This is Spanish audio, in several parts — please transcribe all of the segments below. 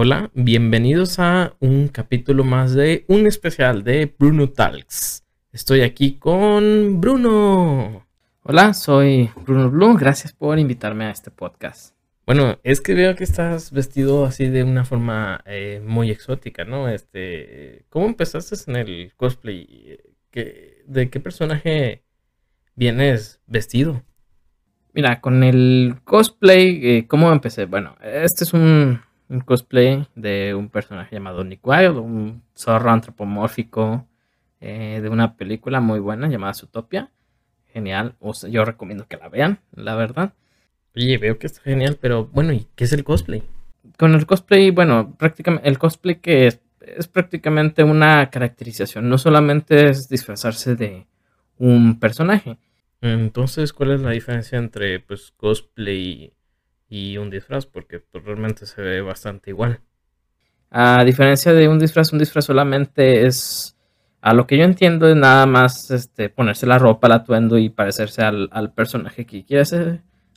Hola, bienvenidos a un capítulo más de un especial de Bruno Talks. Estoy aquí con Bruno. Hola, soy Bruno Blue. Gracias por invitarme a este podcast. Bueno, es que veo que estás vestido así de una forma eh, muy exótica, ¿no? Este, ¿cómo empezaste en el cosplay? ¿De qué personaje vienes vestido? Mira, con el cosplay, eh, ¿cómo empecé? Bueno, este es un, cosplay de un personaje llamado Nick Wilde, un zorro antropomórfico eh, de una película muy buena llamada Zootopia. Genial, yo recomiendo que la vean, la verdad. Oye, veo que está genial, pero bueno, ¿y qué es el cosplay? Con el cosplay, bueno, prácticamente el cosplay que es, es prácticamente una caracterización, no solamente es disfrazarse de un personaje, entonces, ¿cuál es la diferencia entre pues cosplay y un disfraz? Porque pues, realmente se ve bastante igual. A diferencia de un disfraz, un disfraz solamente es, a lo que yo entiendo, es nada más este, ponerse la ropa, el atuendo y parecerse al, personaje que quieres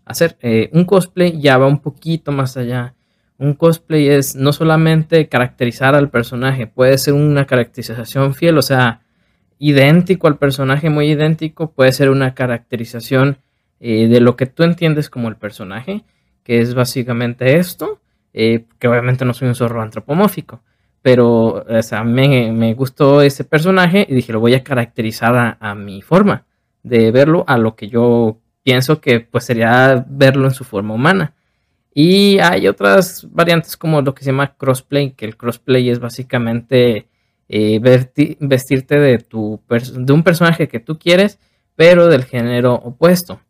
hacer. Eh, un cosplay ya va un poquito más allá. Un cosplay es no solamente caracterizar al personaje, puede ser una caracterización fiel, o sea, idéntico al personaje, muy idéntico, puede ser una caracterización eh, de lo que tú entiendes como el personaje, que es básicamente esto, eh, que obviamente no soy un zorro antropomórfico, pero o sea, me, gustó ese personaje y dije, lo voy a caracterizar a, mi forma de verlo, a lo que yo pienso que pues sería verlo en su forma humana. Y hay otras variantes como lo que se llama crossplay, que el crossplay es básicamente eh, vestirte de, tu de un personaje que tú quieres, pero del género opuesto.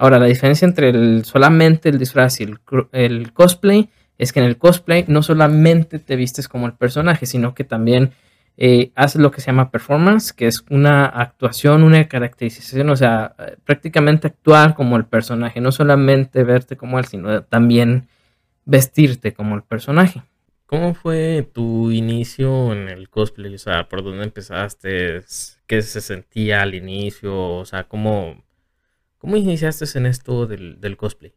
Ahora, la diferencia entre solamente el disfraz y el, cosplay es que en el cosplay no solamente te vistes como el personaje, sino que también eh, haces lo que se llama performance, que es una actuación, una caracterización, o sea, prácticamente actuar como el personaje, no solamente verte como él, sino también vestirte como el personaje. ¿Cómo fue tu inicio en el cosplay? O sea, ¿por dónde empezaste? ¿Qué se sentía al inicio? O sea, ¿cómo, cómo iniciaste en esto del, cosplay?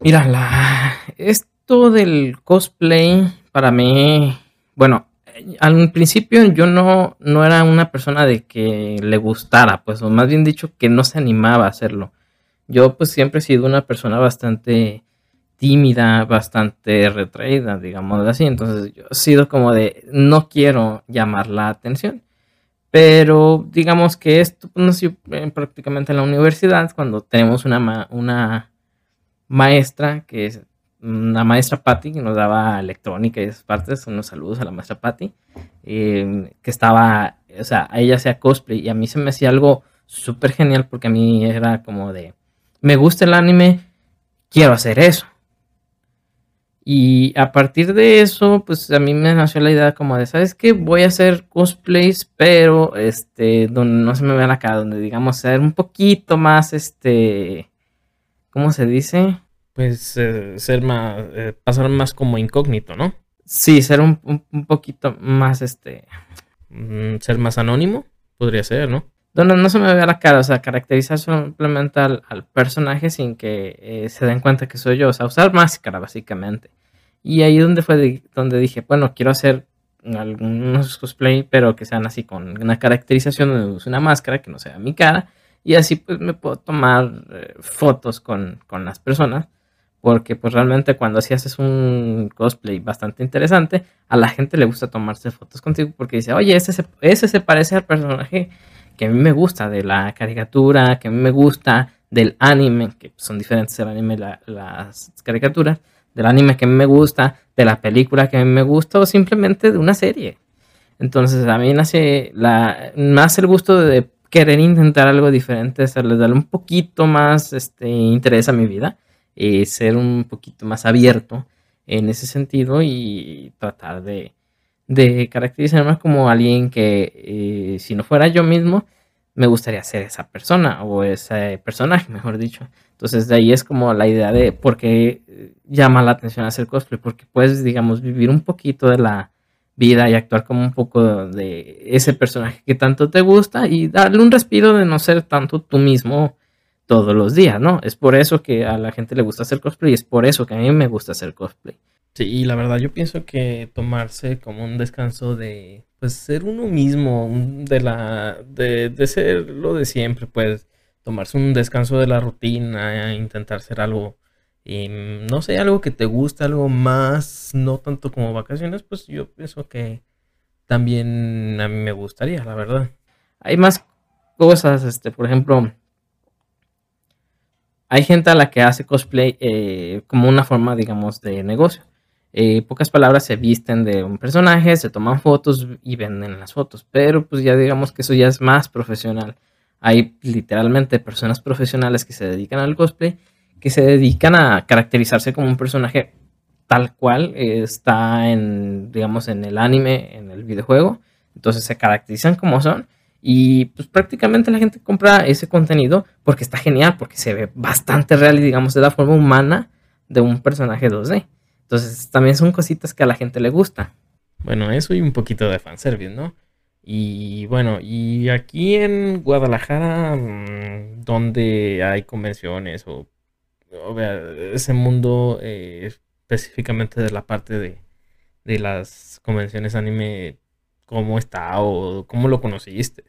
Mira, la, esto del cosplay para mí, bueno, al principio yo no, no era una persona de que le gustara, pues, o más bien dicho, que no se animaba a hacerlo. Yo pues siempre he sido una persona bastante tímida, bastante retraída, digamos así. Entonces yo he sido como de, no quiero llamar la atención. Pero digamos que esto nació prácticamente en la universidad, cuando tenemos una, una maestra, que es una maestra Patti, que nos daba electrónica y esas partes. Unos saludos a la maestra Patti, em, que estaba, o sea, a ella hacía cosplay y a mí se me hacía algo súper genial porque a mí era como de, me gusta el anime, quiero hacer eso. Y a partir de eso, pues a mí me nació la idea como de, ¿sabes qué? Voy a hacer cosplays, pero este, donde no se me vea la cara, donde digamos ser un poquito más, este, ¿cómo se dice? Pues eh, ser más, eh, pasar más como incógnito, ¿no? Sí, ser un, poquito más, este... Mm, ser más anónimo, podría ser, ¿no? Donde no se me vea la cara, o sea, caracterizar simplemente al, personaje sin que eh, se den cuenta que soy yo, o sea, usar máscara básicamente. Y ahí donde fue donde dije, bueno, quiero hacer algunos cosplay, pero que sean así con una caracterización donde una máscara que no sea mi cara, y así pues me puedo tomar eh, fotos con, las personas, porque pues realmente cuando así haces un cosplay bastante interesante, a la gente le gusta tomarse fotos contigo porque dice, oye, ese ese se parece al personaje que a mí me gusta de la caricatura, que a mí me gusta del anime, que son diferentes el anime y las caricaturas, del anime que a mí me gusta, de la película que a mí me gusta o simplemente de una serie. Entonces a mí nace la, más el gusto de querer intentar algo diferente, hacerle darle un poquito más este, interés a mi vida y ser un poquito más abierto en ese sentido y tratar de, de caracterizarme como alguien que eh, si no fuera yo mismo, me gustaría ser esa persona o ese personaje, mejor dicho. Entonces de ahí es como la idea de por qué eh, llama la atención hacer cosplay, porque puedes, digamos, vivir un poquito de la vida y actuar como un poco de ese personaje que tanto te gusta y darle un respiro de no ser tanto tú mismo todos los días, ¿no? Es por eso que a la gente le gusta hacer cosplay y es por eso que a mí me gusta hacer cosplay. Sí, la verdad yo pienso que tomarse como un descanso de pues ser uno mismo, de la de, de ser lo de siempre, pues tomarse un descanso de la rutina, intentar ser algo y no sé, algo que te gusta, algo más, no tanto como vacaciones, pues yo pienso que también a mí me gustaría, la verdad. Hay más cosas, este, por ejemplo, hay gente a la que hace cosplay eh, como una forma, digamos, de negocio. Eh, pocas palabras se visten de un personaje, se toman fotos y venden las fotos, pero pues ya digamos que eso ya es más profesional. Hay literalmente personas profesionales que se dedican al cosplay, que se dedican a caracterizarse como un personaje tal cual está en, digamos, en el anime, en el videojuego. Entonces se caracterizan como son. Y pues prácticamente la gente compra ese contenido porque está genial, porque se ve bastante real y digamos de la forma humana de un personaje 2D. Entonces también son cositas que a la gente le gusta. Bueno, eso y un poquito de fanservice, ¿no? Y bueno, y aquí en Guadalajara, mm, donde hay convenciones o, o ese mundo eh, específicamente de la parte de, de las convenciones anime, ¿cómo está o cómo lo conociste?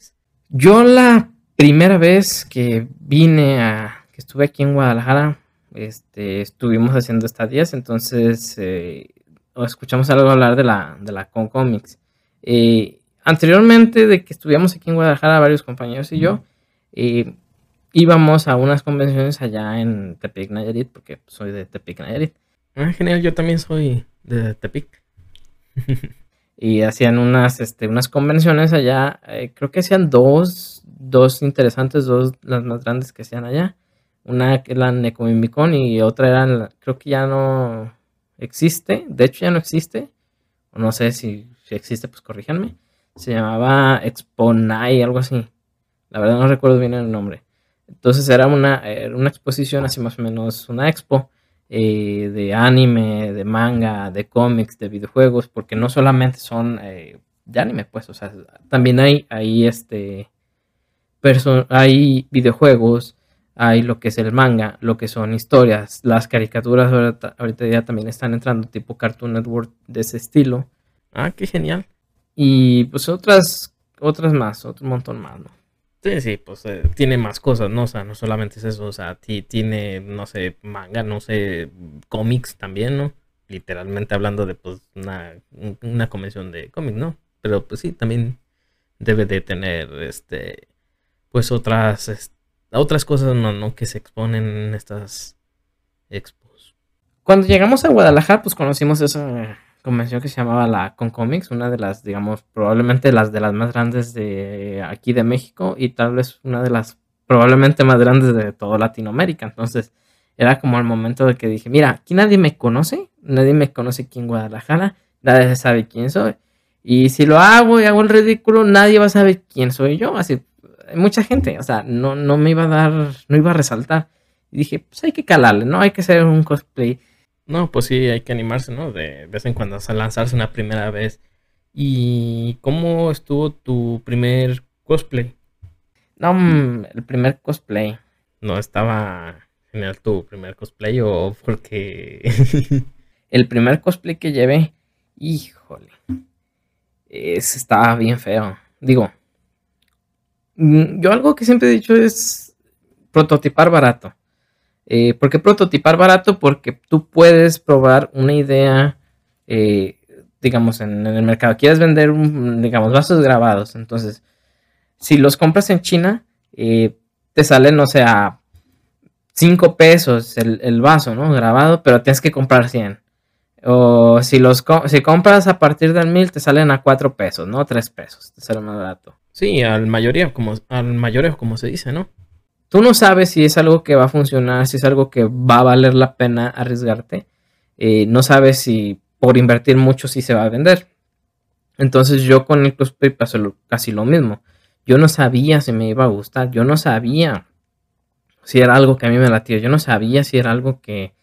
Yo la primera vez que vine a, que estuve aquí en Guadalajara, este, estuvimos haciendo estadías, entonces eh, escuchamos algo hablar de la, de la Con Comics. Eh, anteriormente de que estuviéramos aquí en Guadalajara, varios compañeros y yo, eh, íbamos a unas convenciones allá en Tepic Nayarit, porque soy de Tepic Nayarit. Ah, genial, yo también soy de Tepic. y hacían unas, este, unas convenciones allá, creo que hacían dos, dos interesantes, dos las más grandes que hacían allá. Una que era Necomimicon y otra era, creo que ya no existe, de hecho ya no existe, o no sé si, si existe, pues corríjanme se llamaba Exponai, algo así. La verdad no recuerdo bien el nombre. Entonces era una, una exposición, así más o menos una expo eh, de anime, de manga, de cómics, de videojuegos, porque no solamente son eh, de anime, pues, o sea, también hay, hay este, hay videojuegos, hay lo que es el manga, lo que son historias, las caricaturas ahorita, ahorita ya también están entrando, tipo Cartoon Network de ese estilo. Ah, qué genial. Y pues otras, otras más, otro montón más, ¿no? Sí, sí, pues eh, tiene más cosas, ¿no? O sea, no solamente es eso, o sea, tiene, no sé, manga, no sé, cómics también, ¿no? Literalmente hablando de, pues, una, una convención de cómics, ¿no? Pero, pues sí, también debe de tener, este, pues otras, otras cosas, ¿no? ¿no? Que se exponen en estas expos. Cuando llegamos a Guadalajara, pues conocimos esa convención que se llamaba la Concomics, una de las, digamos, probablemente las de las más grandes de aquí de México y tal vez una de las probablemente más grandes de toda Latinoamérica. Entonces, era como el momento de que dije, mira, aquí nadie me conoce, nadie me conoce aquí en Guadalajara, nadie sabe quién soy. Y si lo hago y hago el ridículo, nadie va a saber quién soy yo. Así, mucha gente, o sea, no, no me iba a dar, no iba a resaltar. Y dije, pues hay que calarle, ¿no? Hay que hacer un cosplay no, pues sí, hay que animarse, ¿no? De vez en cuando a lanzarse una primera vez. ¿Y cómo estuvo tu primer cosplay? No, mm, el primer cosplay. ¿No estaba genial tu primer cosplay o porque... el primer cosplay que llevé, híjole, es, estaba bien feo. Digo, yo algo que siempre he dicho es prototipar barato. Eh, ¿Por qué prototipar barato? Porque tú puedes probar una idea, eh, digamos, en, el mercado. Quieres vender, digamos, vasos grabados. Entonces, si los compras en China, eh, te sale, no sé, a 5 pesos el, vaso, ¿no? Grabado, pero tienes que comprar 100. O si los si compras a partir del 1000, te salen a 4 pesos, ¿no? 3 pesos, te sale más barato. Sí, al mayoría, como, al mayoreo, como se dice, ¿no? Tú no sabes si es algo que va a funcionar, si es algo que va a valer la pena arriesgarte. Eh, no sabes si por invertir mucho si se va a vender. Entonces yo con el cosplay pasó casi lo mismo. Yo no sabía si me iba a gustar. Yo no sabía si era algo que a mí me latía. Yo no sabía si era algo que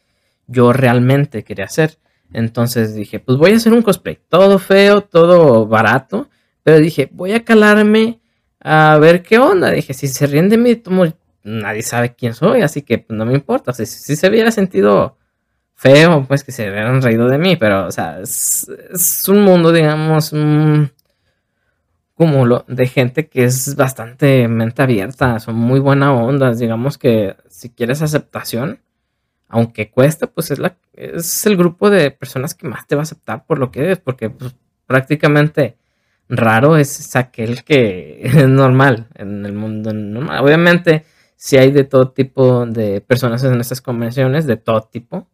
yo realmente quería hacer. Entonces dije, pues voy a hacer un cosplay. Todo feo, todo barato. Pero dije, voy a calarme a ver qué onda. Dije, si se ríen de mí, tomo nadie sabe quién soy, así que pues, no me importa. si se hubiera sentido feo, pues que se hubieran reído de mí, pero, o sea, es, un mundo, digamos, un cúmulo de gente que es bastante mente abierta, son muy buena onda, digamos que si quieres aceptación, aunque cueste, pues es, la, es el grupo de personas que más te va a aceptar por lo que eres, porque pues, prácticamente raro es aquel que es normal en el mundo normal. Obviamente, si hay de todo tipo de personas en estas convenciones, de todo tipo,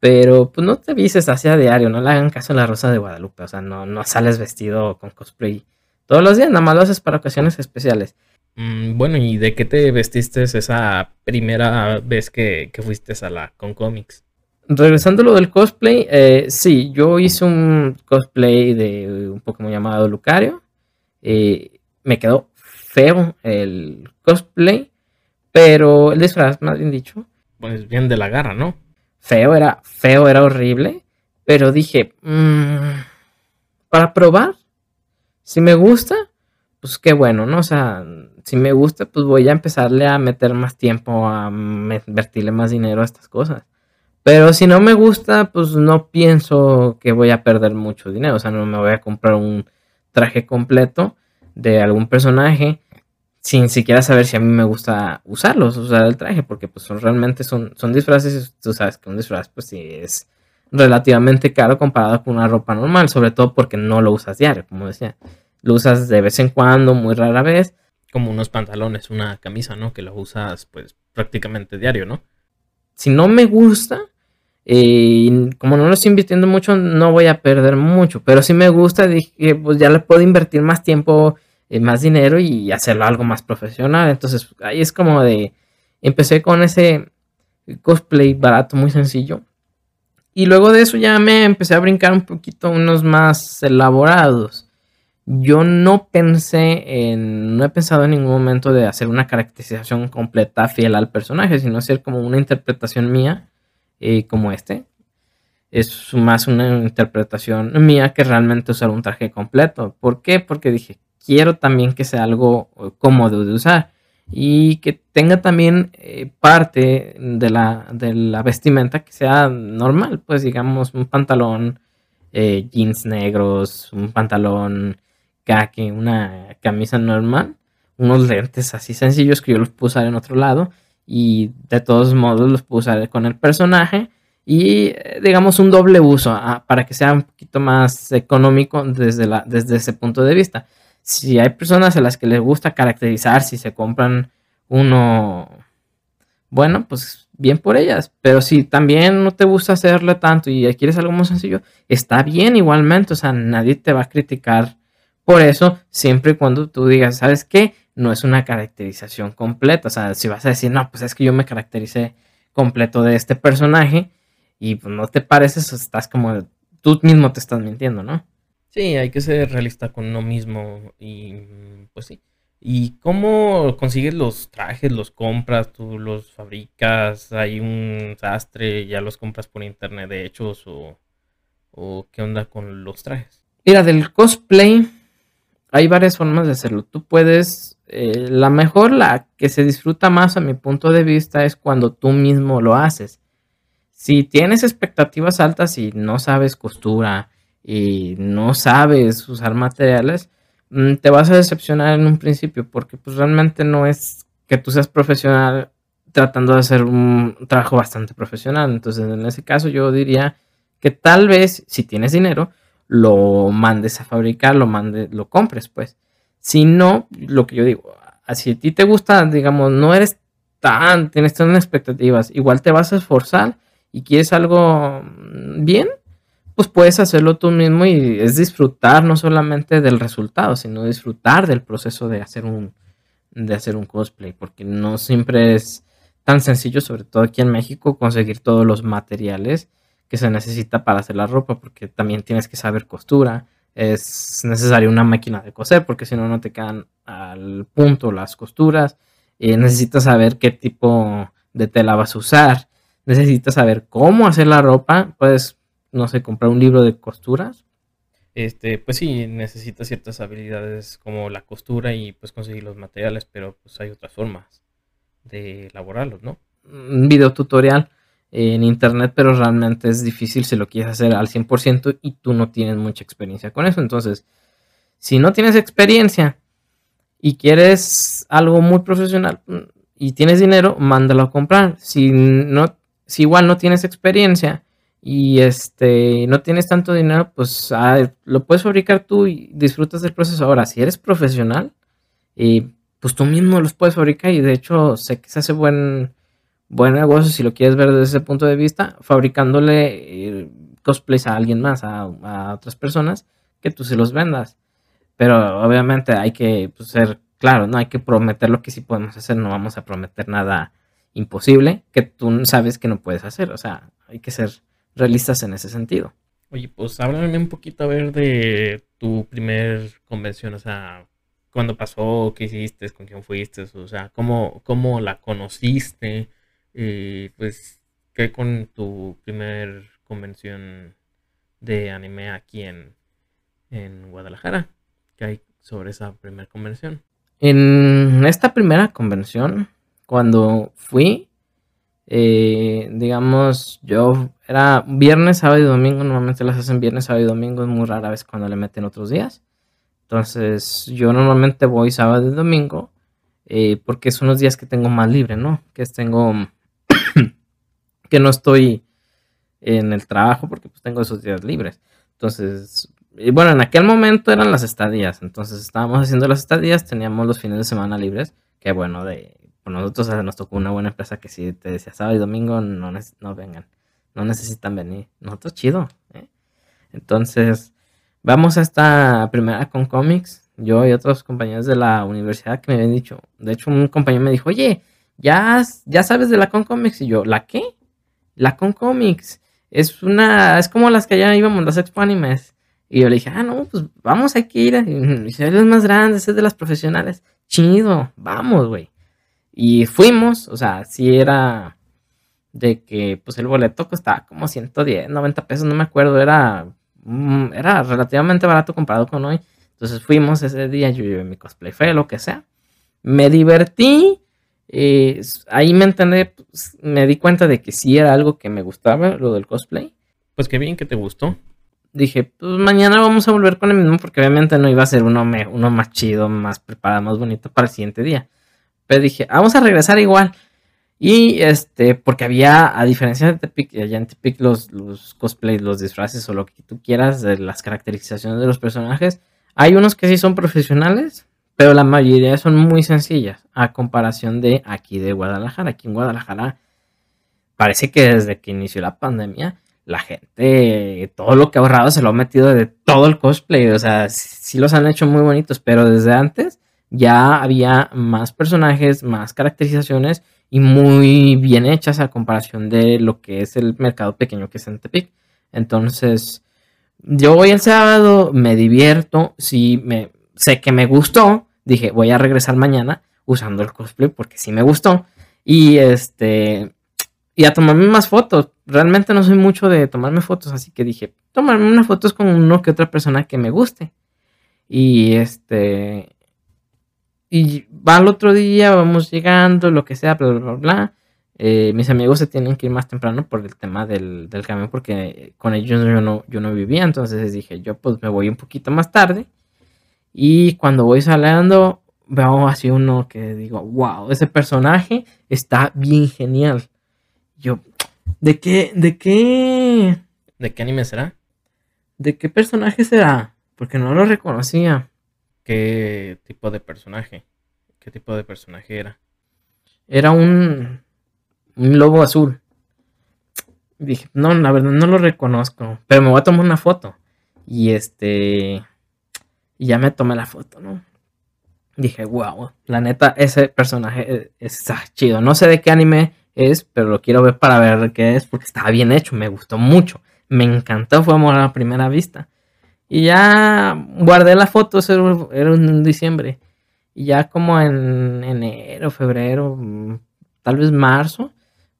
pero pues no te vises hacia diario, no le hagan caso a la Rosa de Guadalupe, o sea, no, no sales vestido con cosplay todos los días, nada más lo haces para ocasiones especiales. Mm, bueno, ¿y de qué te vestiste esa primera vez que, fuiste a la con cómics? Regresando a lo del cosplay, eh, sí, yo hice un cosplay de un Pokémon llamado Lucario. Eh, me quedó feo el cosplay, pero el disfraz, más bien dicho. Pues bien de la garra, ¿no? feo, era feo, era horrible, pero dije, mm, para probar, si me gusta, pues qué bueno, ¿no? O sea, si me gusta, pues voy a empezarle a meter más tiempo, a invertirle más dinero a estas cosas. Pero si no me gusta, pues no pienso que voy a perder mucho dinero. O sea, no me voy a comprar un traje completo de algún personaje sin siquiera saber si a mí me gusta usarlos, usar el traje, porque pues son, realmente son, son disfraces, tú sabes que un disfraz pues sí es relativamente caro comparado con una ropa normal, sobre todo porque no lo usas diario, como decía, lo usas de vez en cuando, muy rara vez. Como unos pantalones, una camisa, ¿no? Que lo usas pues prácticamente diario, ¿no? Si no me gusta, eh, como no lo estoy invirtiendo mucho, no voy a perder mucho, pero si me gusta, dije, pues ya le puedo invertir más tiempo eh, más dinero y hacerlo algo más profesional. Entonces ahí es como de, empecé con ese cosplay barato, muy sencillo. Y luego de eso ya me empecé a brincar un poquito unos más elaborados. Yo no pensé en, no he pensado en ningún momento de hacer una caracterización completa fiel al personaje, sino hacer como una interpretación mía, eh, como este. Es más una interpretación mía que realmente usar un traje completo. ¿Por qué? Porque dije, quiero también que sea algo eh, cómodo de usar y que tenga también eh, parte de la, de la, vestimenta que sea normal, pues digamos un pantalón jeans negros, un pantalón khaki, una camisa normal, unos lentes así sencillos que yo los puedo usar en otro lado y de todos modos los puedo usar con el personaje y digamos un doble uso ah, para que sea un poquito más económico desde, desde ese punto de vista si hay personas a las que les gusta caracterizar, si se compran uno, bueno, pues bien por ellas. Pero si también no te gusta hacerlo tanto y quieres algo más sencillo, está bien igualmente. O sea, nadie te va a criticar por eso, siempre y cuando tú digas, ¿sabes qué? No es una caracterización completa. O sea, si vas a decir, no, pues es que yo me caractericé completo de este personaje y pues no te pareces, estás como, tú mismo te estás mintiendo, ¿no? Sí, hay que ser realista con uno mismo y pues sí. ¿Y cómo consigues los trajes? ¿Los compras? ¿Tú los fabricas? ¿Hay un sastre? ¿Ya los compras por internet de hechos? ¿O, o qué onda con los trajes? Mira, del cosplay hay varias formas de hacerlo. Tú puedes, eh, la mejor, la que se disfruta más a mi punto de vista es cuando tú mismo lo haces. Si tienes expectativas altas y no sabes costura, y no sabes usar materiales, mm, te vas a decepcionar en un principio porque pues realmente no es que tú seas profesional tratando de hacer un trabajo bastante profesional. Entonces, en ese caso yo diría que tal vez si tienes dinero, lo mandes a fabricar, lo mandes, lo compres, pues. Si no, lo que yo digo, si a ti te gusta, digamos, no eres tan, tienes tan expectativas, igual te vas a esforzar y quieres algo mm, bien, pues puedes hacerlo tú mismo y es disfrutar no solamente del resultado, sino disfrutar del proceso de hacer un, de hacer un cosplay, porque no siempre es tan sencillo, sobre todo aquí en México, conseguir todos los materiales que se necesita para hacer la ropa, porque también tienes que saber costura, es necesaria una máquina de coser, porque si no, no te quedan al punto las costuras, eh, necesitas saber qué tipo de tela vas a usar, necesitas saber cómo hacer la ropa, puedes no sé, comprar un libro de costuras? Este, pues sí, necesita ciertas habilidades como la costura y pues conseguir los materiales, pero pues hay otras formas de elaborarlos, ¿no? Un video tutorial en internet, pero realmente es difícil si lo quieres hacer al 100% y tú no tienes mucha experiencia con eso. Entonces, si no tienes experiencia y quieres algo muy profesional mm, y tienes dinero, mándalo a comprar. Si no, si igual no tienes experiencia y este no tienes tanto dinero, pues lo puedes fabricar tú y disfrutas del proceso. Ahora, si eres profesional, y pues tú mismo los puedes fabricar y de hecho sé que se hace buen buen negocio si lo quieres ver desde ese punto de vista, fabricándole eh, cosplays a alguien más, a, otras personas, que tú se los vendas. Pero obviamente hay que pues, ser claro, no hay que prometer lo que sí podemos hacer, no vamos a prometer nada imposible que tú sabes que no puedes hacer, o sea, hay que ser realistas en ese sentido. Oye, pues háblame un poquito a ver de tu primer convención, o sea, cuándo pasó, qué hiciste, con quién fuiste, o sea, cómo, cómo la conociste, y pues, ¿qué con tu primer convención de anime aquí en, en Guadalajara? ¿Qué hay sobre esa primera convención? En esta primera convención, cuando fui, eh, digamos, yo era viernes, sábado y domingo, normalmente las hacen viernes, sábado y domingo, es muy rara vez cuando le meten otros días. Entonces, yo normalmente voy sábado y domingo, eh, porque son los días que tengo más libre, ¿no? Que tengo que no estoy en el trabajo porque pues tengo esos días libres. Entonces, y bueno, en aquel momento eran las estadías, entonces estábamos haciendo las estadías, teníamos los fines de semana libres, que bueno, de por nosotros nos tocó una buena empresa que si te decía sábado y domingo no, no vengan, no necesitan venir. Nosotros chido. ¿eh? Entonces, vamos a esta primera con cómics. Yo y otros compañeros de la universidad que me habían dicho, de hecho un compañero me dijo, oye, ya, ya sabes de la Con Comics. Y yo, ¿la qué? La Con Comics. Es una, es como las que ya íbamos, las Expo Animes. Y yo le dije, ah, no, pues vamos, hay que ir. Es más grande, es de las profesionales. Chido, vamos, güey. Y fuimos, o sea, si era de que, pues el boleto costaba como 110, 90 pesos, no me acuerdo, era, mm, era relativamente barato comparado con hoy. Entonces fuimos ese día, yo llevé mi cosplay, fue lo que sea. Me divertí, eh, ahí me entendí, pues, me di cuenta de que sí era algo que me gustaba, lo del cosplay. Pues qué bien que te gustó. Dije, pues mañana vamos a volver con el mismo porque obviamente no iba a ser uno, uno más chido, más preparado, más bonito para el siguiente día. Pero dije, vamos a regresar igual. Y este, porque había, a diferencia de Tepic, allá en Tepic los, los cosplays, los disfraces o lo que tú quieras, de las caracterizaciones de los personajes, hay unos que sí son profesionales, pero la mayoría son muy sencillas a comparación de aquí de Guadalajara. Aquí en Guadalajara parece que desde que inició la pandemia, la gente, todo lo que ha ahorrado se lo ha metido de todo el cosplay. O sea, sí los han hecho muy bonitos, pero desde antes ya había más personajes, más caracterizaciones y muy bien hechas a comparación de lo que es el mercado pequeño que es en Tepic. Entonces, yo voy el sábado, me divierto, sí me sé que me gustó, dije, voy a regresar mañana usando el cosplay porque sí me gustó. Y este, y a tomarme más fotos. Realmente no soy mucho de tomarme fotos, así que dije, tomarme unas fotos con uno que otra persona que me guste. Y este, y va al otro día, vamos llegando, lo que sea, bla, bla, bla. Eh, mis amigos se tienen que ir más temprano por el tema del, del camión, porque con ellos yo no, yo no vivía, entonces dije, yo pues me voy un poquito más tarde y cuando voy saliendo, veo así uno que digo, wow, ese personaje está bien genial. Yo, ¿de qué, de qué? ¿De qué anime será? ¿De qué personaje será? Porque no lo reconocía. ¿Qué tipo de personaje? ¿Qué tipo de personaje era? Era un, un lobo azul. Dije, no, la verdad no lo reconozco, pero me voy a tomar una foto. Y este, y ya me tomé la foto, ¿no? Dije, wow, la neta, ese personaje está chido. No sé de qué anime es, pero lo quiero ver para ver qué es, porque estaba bien hecho, me gustó mucho. Me encantó, fue amor a primera vista. Y ya guardé la foto, eso era en diciembre. Y ya como en enero, febrero, tal vez marzo,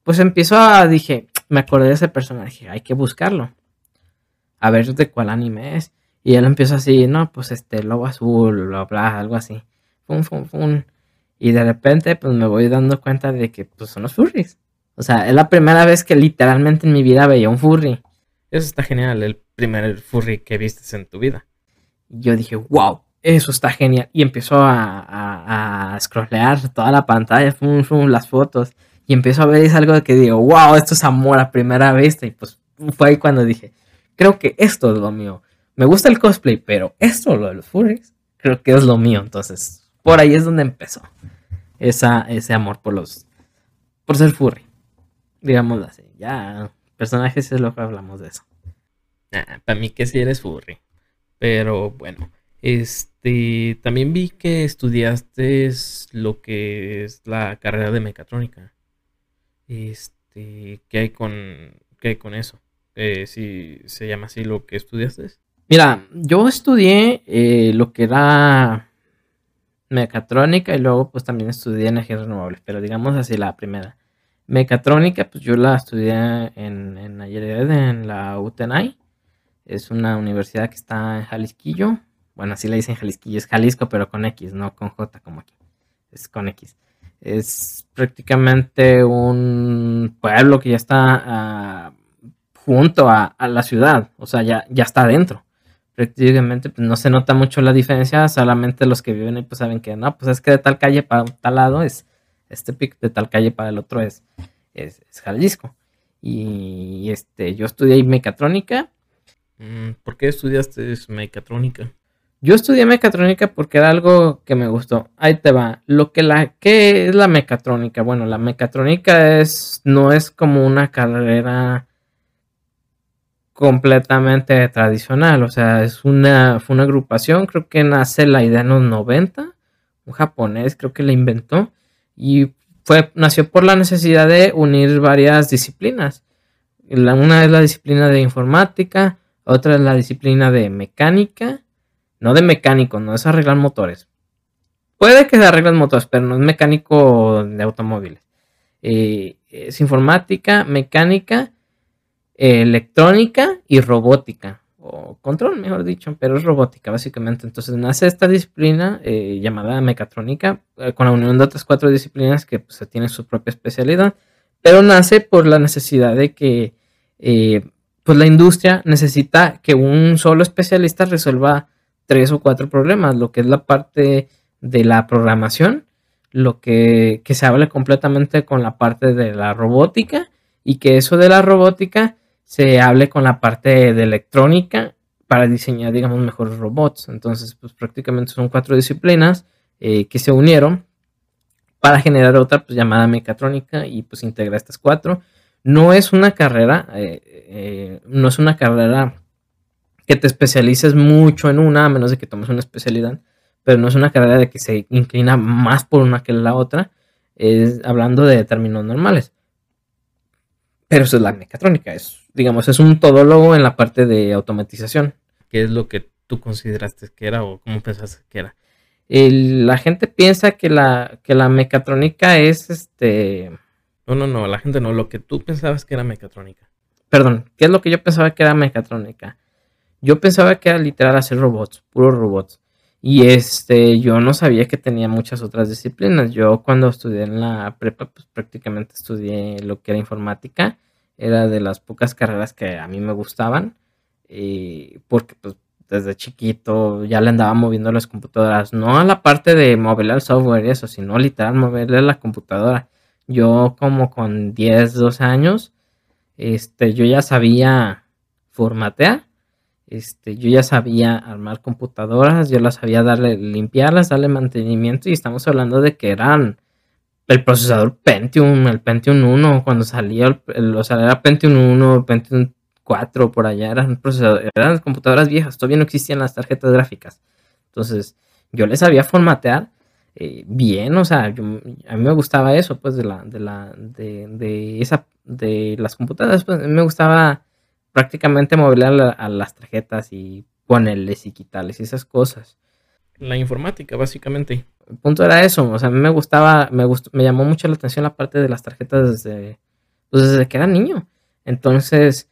pues empiezo a, dije, me acordé de ese personaje, hay que buscarlo. A ver de cuál anime es. Y él empieza así, no, pues este, lobo azul, bla, bla, algo así. Fum, fum, fum. Y de repente, pues me voy dando cuenta de que, pues son los furries. O sea, es la primera vez que literalmente en mi vida veía un furry. Eso está genial, el primer furry que vistes en tu vida. Yo dije, wow, eso está genial. Y empezó a, a, a scrollear toda la pantalla, fum, fum, las fotos. Y empezó a ver es algo que digo, wow, esto es amor a primera vista. Y pues fue ahí cuando dije, creo que esto es lo mío. Me gusta el cosplay, pero esto, lo de los furries, creo que es lo mío. Entonces, por ahí es donde empezó esa, ese amor por los, por ser furry. Digámoslo así. Ya, personajes es lo que hablamos de eso. Para mí que sí eres furry. Pero bueno, este, también vi que estudiaste lo que es la carrera de mecatrónica. Este, ¿qué hay con, qué hay con eso? Eh, si se llama así lo que estudiaste. Mira, yo estudié eh, lo que era mecatrónica y luego pues también estudié energías renovables, pero digamos así la primera. Mecatrónica, pues yo la estudié en, en en la UTENAI. Es una universidad que está en Jalisquillo. Bueno, así le dicen Jalisquillo, es Jalisco, pero con X, no con J como aquí. Es con X. Es prácticamente un pueblo que ya está ah, junto a, la ciudad, o sea, ya, ya está adentro. Prácticamente pues, no se nota mucho la diferencia, solamente los que viven ahí pues saben que no, pues es que de tal calle para tal lado es este pic, de tal calle para el otro es, es, Jalisco. Y este, yo estudié mecatrónica. Mm, ¿Por qué estudiaste mecatrónica? Yo estudié mecatrónica porque era algo que me gustó. Ahí te va. Lo que la ¿qué es la mecatrónica? Bueno, la mecatrónica es no es como una carrera completamente tradicional, o sea, es una fue una agrupación, creo que nace la idea en los 90, un japonés creo que la inventó y fue nació por la necesidad de unir varias disciplinas. una es la disciplina de informática, otra es la disciplina de mecánica no de mecánico, no es arreglar motores. Puede que se arreglen motores, pero no es mecánico de automóviles. Eh, es informática, mecánica, electrónica y robótica. O control, mejor dicho, pero es robótica, básicamente. Entonces nace esta disciplina eh, llamada mecatrónica, eh, con la unión de otras cuatro disciplinas que pues, tienen su propia especialidad, pero nace por la necesidad de que pues la industria necesita que un solo especialista resuelva tres o cuatro problemas, lo que es la parte de la programación, lo que, se hable completamente con la parte de la robótica y que eso de la robótica se hable con la parte de electrónica para diseñar, digamos, mejores robots. Entonces, pues prácticamente son cuatro disciplinas eh, que se unieron para generar otra pues, llamada mecatrónica y pues integra estas cuatro. No es una carrera, eh, eh, no es una carrera que te especialices mucho en una, a menos de que tomes una especialidad, pero no es una carrera de que se inclina más por una que la otra, es hablando de términos normales. Pero eso es la mecatrónica, es, digamos, es un todólogo en la parte de automatización. ¿Qué es lo que tú consideraste que era o cómo pensaste que era? la gente piensa que la, que la mecatrónica es este... No, no, no, la gente no, lo que tú pensabas que era mecatrónica. Perdón, ¿qué es lo que yo pensaba que era mecatrónica? Yo pensaba que era literal hacer robots, puros robots. Y este, yo no sabía que tenía muchas otras disciplinas. Yo cuando estudié en la prepa, pues prácticamente estudié lo que era informática. Era de las pocas carreras que a mí me gustaban. Y porque pues desde chiquito ya le andaba moviendo las computadoras. No a la parte de mover el software y eso, sino literal moverle la computadora. Yo como con 10, 12 años, este, yo ya sabía formatear este, yo ya sabía armar computadoras, yo las sabía darle, limpiarlas, darle mantenimiento y estamos hablando de que eran el procesador Pentium, el Pentium 1, cuando salía, el, o sea, era Pentium 1, Pentium 4, por allá, eran, computadoras viejas, todavía no existían las tarjetas gráficas. Entonces, yo les sabía formatear eh, bien, o sea, a mí me gustaba eso, pues, de la, de la, de, de esa, de las computadoras, pues, me gustaba prácticamente mover a, las tarjetas y ponerles y quitarles y esas cosas. La informática, básicamente. El punto era eso, o sea, a mí me gustaba, me gustó, me llamó mucho la atención la parte de las tarjetas desde, pues desde que era niño. Entonces,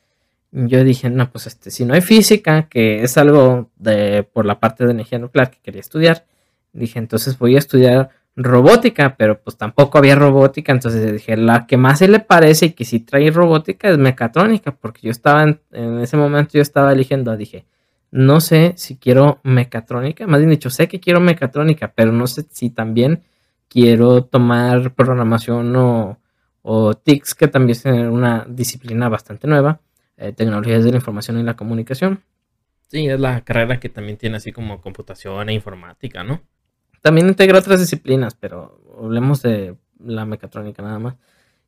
yo dije, no, pues este, si no hay física, que es algo de por la parte de energía nuclear que quería estudiar, dije, entonces voy a estudiar robótica, pero pues tampoco había robótica, entonces dije, la que más se le parece y que sí trae robótica es mecatrónica, porque yo estaba en, ese momento, yo estaba eligiendo, dije, no sé si quiero mecatrónica, más bien dicho, sé que quiero mecatrónica, pero no sé si también quiero tomar programación o, o TICS, que también es una disciplina bastante nueva, eh, tecnologías de la información y la comunicación. Sí, es la carrera que también tiene así como computación e informática, ¿no? También integra otras disciplinas, pero hablemos de la mecatrónica nada más.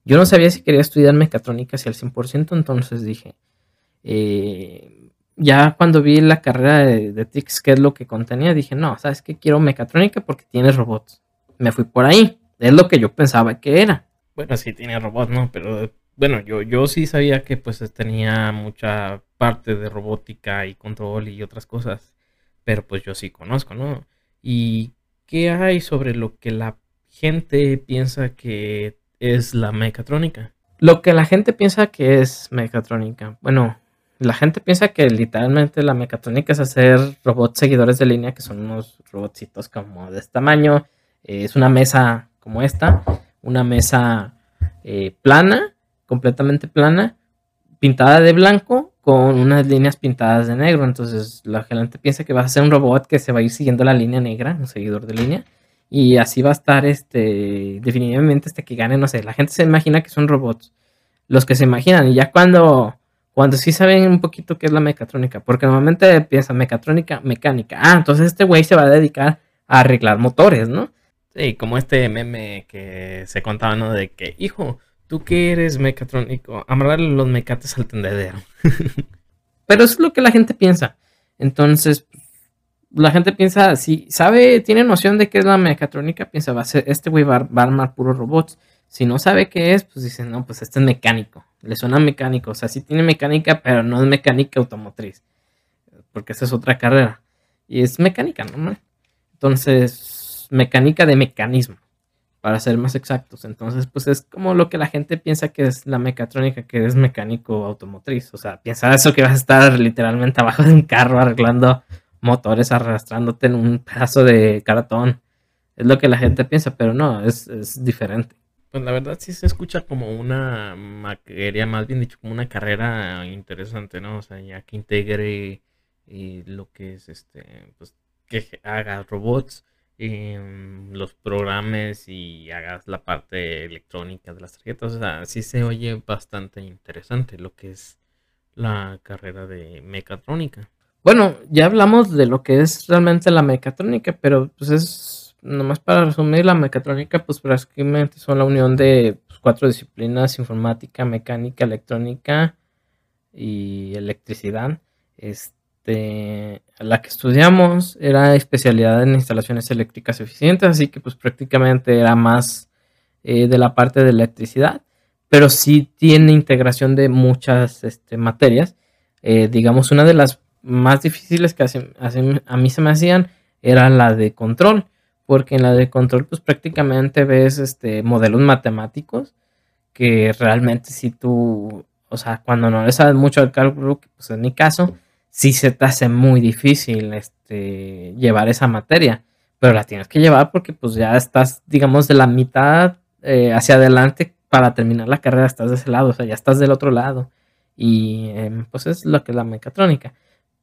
Yo no sabía si quería estudiar mecatrónica hacia el 100%, entonces dije, eh, ya cuando vi la carrera de, de TICS, que es lo que contenía, dije, no, ¿sabes qué? Quiero mecatrónica porque tiene robots. Me fui por ahí. Es lo que yo pensaba que era. Bueno, sí tiene robots, ¿no? Pero bueno, yo, yo sí sabía que pues tenía mucha parte de robótica y control y otras cosas. Pero pues yo sí conozco, ¿no? ¿Y qué hay sobre lo que la gente piensa que es la mecatrónica? Lo que la gente piensa que es mecatrónica. Bueno, la gente piensa que literalmente la mecatrónica es hacer robots seguidores de línea, que son unos robotcitos como de este tamaño. Eh, es una mesa como esta, una mesa eh, plana, completamente plana, pintada de blanco con unas líneas pintadas de negro. Entonces la gente piensa que va a ser un robot que se va a ir siguiendo la línea negra, un seguidor de línea. Y así va a estar este, definitivamente hasta que gane, no sé, la gente se imagina que son robots. Los que se imaginan. Y ya cuando cuando sí saben un poquito qué es la mecatrónica, porque normalmente piensa mecatrónica, mecánica. Ah, entonces este güey se va a dedicar a arreglar motores, ¿no? Sí, como este meme que se contaba, ¿no? De que, hijo, tú que eres mecatrónico, amarrar los mecates al tendedero. Pero eso es lo que la gente piensa. Entonces, la gente piensa, si sabe, tiene noción de qué es la mecatrónica, piensa, va a ser, este güey va, va a armar puros robots. Si no sabe qué es, pues dicen, no, pues este es mecánico. Le suena mecánico. O sea, sí tiene mecánica, pero no es mecánica automotriz. Porque esa es otra carrera. Y es mecánica, ¿no? Entonces, mecánica de mecanismo. Para ser más exactos. Entonces, pues es como lo que la gente piensa que es la mecatrónica, que es mecánico automotriz. O sea, piensa eso que vas a estar literalmente abajo de un carro arreglando motores, arrastrándote en un pedazo de cartón. Es lo que la gente piensa, pero no, es, es diferente. Pues la verdad sí se escucha como una materia, más bien dicho, como una carrera interesante, ¿no? O sea, ya que integre eh, lo que es este, pues que hagas robots, em, los programas y hagas la parte electrónica de las tarjetas. O sea, sí se oye bastante interesante lo que es la carrera de mecatrónica. Bueno, ya hablamos de lo que es realmente la mecatrónica, pero pues es nomás para resumir, la mecatrónica, pues prácticamente son la unión de pues, cuatro disciplinas: informática, mecánica, electrónica y electricidad. Este, la que estudiamos era especialidad en instalaciones eléctricas eficientes, así que pues prácticamente era más eh, de la parte de electricidad, pero sí tiene integración de muchas este, materias. Eh, digamos, una de las más difíciles que a mí se me hacían era la de control porque en la de control pues prácticamente ves este modelos matemáticos que realmente si tú, o sea, cuando no le sabes mucho al cálculo, pues en mi caso, sí se te hace muy difícil este llevar esa materia, pero la tienes que llevar porque pues ya estás, digamos, de la mitad eh, hacia adelante para terminar la carrera, estás de ese lado, o sea, ya estás del otro lado. Y em, pues es lo que es la mecatrónica.